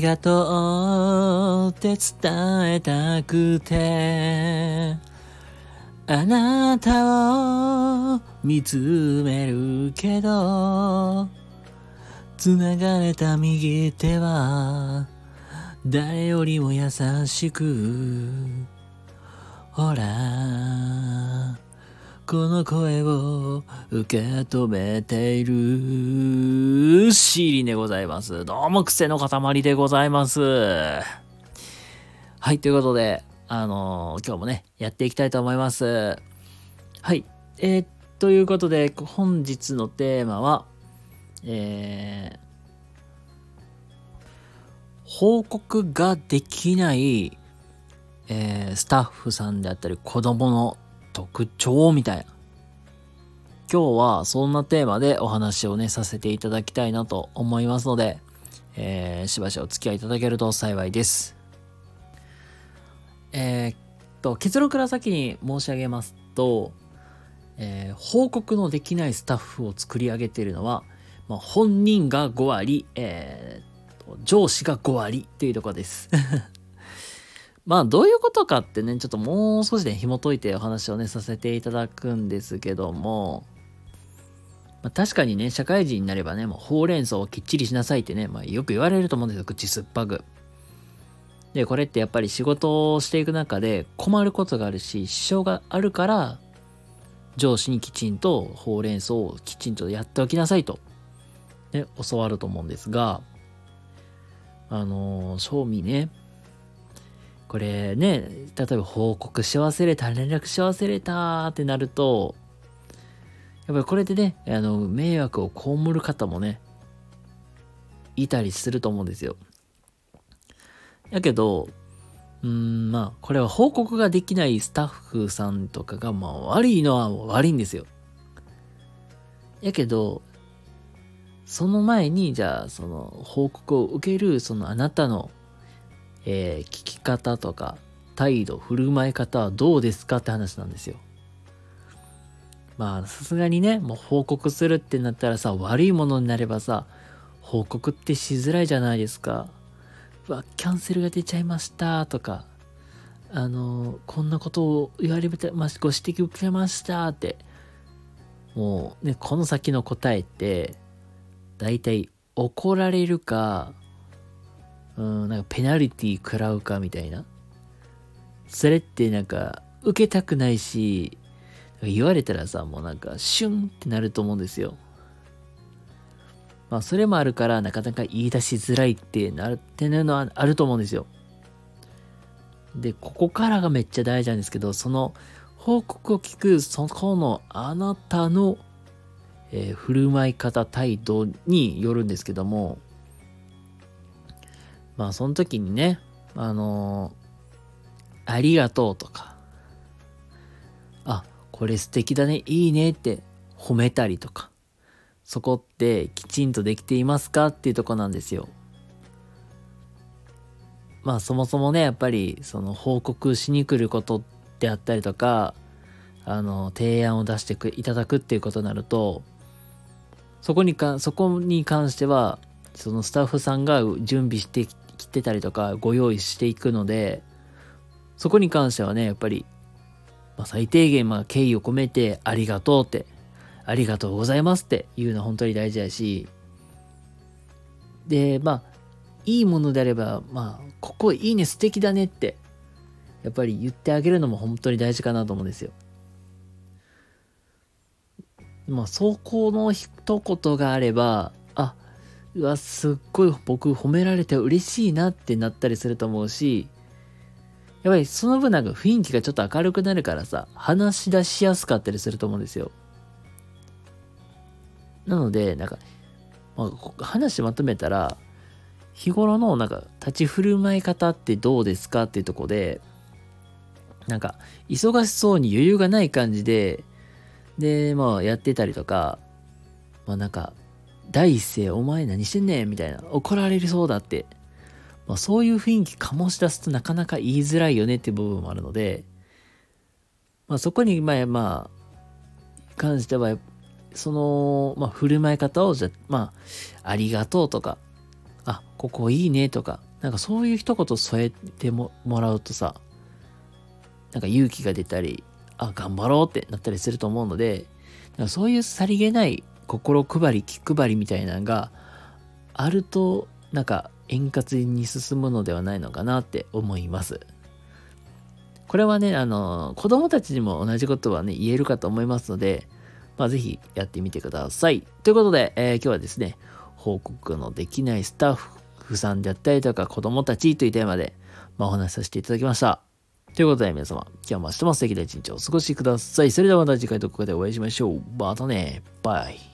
りがとうって伝えたくて、あなたを見つめるけど、繋がれた右手は、誰よりも優しく、ほら、この声を受け止めている。シーリンでございます。どうも癖の塊でございます。はい、ということで、あのー今日もね、やっていきたいと思います。はい、えー、ということで、本日のテーマは、えー、報告ができない、えースタッフさんであったり子供の特徴みたいな。今日はそんなテーマでお話をね、させていただきたいなと思いますので、えーしばしお付き合いいただけると幸いです。えーっと、結論から先に申し上げますと、えー報告のできないスタッフを作り上げているのは、まあ、本人が5割、えーっと上司が5割っていうとこです。まあどういうことかってね、ちょっともう少しで紐解いてお話をね、させていただくんですけども、まあ、確かにね、社会人になればね、もうほうれん草をきっちりしなさいってね、まあよく言われると思うんですよ、口酸っぱく。で、これってやっぱり仕事をしていく中で困ることがあるし、支障があるから、上司にきちんとほうれん草をきちんとやっておきなさいと、ね、教わると思うんですが、あのー、正味ね、これね、例えば報告し忘れた、連絡し忘れたってなると、やっぱりこれでね、あの、迷惑を被る方もね、いたりすると思うんですよ。やけど、うん、まあ、これは報告ができないスタッフさんとかが、まあ、悪いのは悪いんですよ。やけど、その前に、じゃあ、その、報告を受ける、そのあなたのえー聞き方とか態度振る舞い方はどうですかって話なんですよまあさすがにねもう報告するってなったらさ悪いものになればさ報告ってしづらいじゃないですかうわキャンセルが出ちゃいましたとかあのこんなことを言われてましご指摘受けましたってもうねこの先の答えって大体怒られるかうん、なんかペナルティ食らうかみたいな。それってなんか受けたくないし、言われたらさ、もうなんかシュンってなると思うんですよ。まあそれもあるからなかなか言い出しづらいってなるっていうのはあると思うんですよ。で、ここからがめっちゃ大事なんですけど、その報告を聞くそこのあなたの、えー振る舞い方、態度によるんですけども、まあその時にね、あのーありがとうとか、これ素敵だね、いいねって褒めたりとか、そこってきちんとできていますかっていうとこなんですよ。まあそもそもね、やっぱりその報告しに来ることであったりとか、あの、提案を出してくいただくっていうことになると、そこにか、そこに関しては、そのスタッフさんが準備してきてたりとかご用意していくのでそこに関してはねやっぱり、まあ、最低限まあ敬意を込めてありがとうってありがとうございますっていうのは本当に大事だしでまあいいものであればまあここいいね素敵だねってやっぱり言ってあげるのも本当に大事かなと思うんですよ。まあそこの一言があればあうわすっごい僕褒められて嬉しいなってなったりすると思うしやっぱりその分なんか雰囲気がちょっと明るくなるからさ話し出しやすかったりすると思うんですよなのでなんか、まあ、話まとめたら日頃のなんか立ち振る舞い方ってどうですかっていうとこでなんか忙しそうに余裕がない感じででまあやってたりとかまあなんか第一声、お前何してんねんみたいな、怒られるそうだって。まあ、そういう雰囲気醸し出すとなかなか言いづらいよねっていう部分もあるので、まあ、そこに、まあ、まあ、関しては、その、まあ、振る舞い方を、じゃ、まあ、ありがとうとか、あ、ここいいねとか、なんかそういう一言添えてももらうとさ、なんか勇気が出たり、あ、頑張ろうってなったりすると思うので、なんかそういうさりげない心配り、気配りみたいなのがあると、なんか円滑に進むのではないのかなって思います。これはね、あの、子供たちにも同じことはね、言えるかと思いますので、まあ、ぜひやってみてください。ということで、えー、今日はですね、報告のできないスタッフさんであったりとか子供たちというテーマで、まあ、お話しさせていただきました。ということで皆様、今日も明日も素敵な一日をお過ごしください。それではまた次回どこかでお会いしましょう。またね。バイ。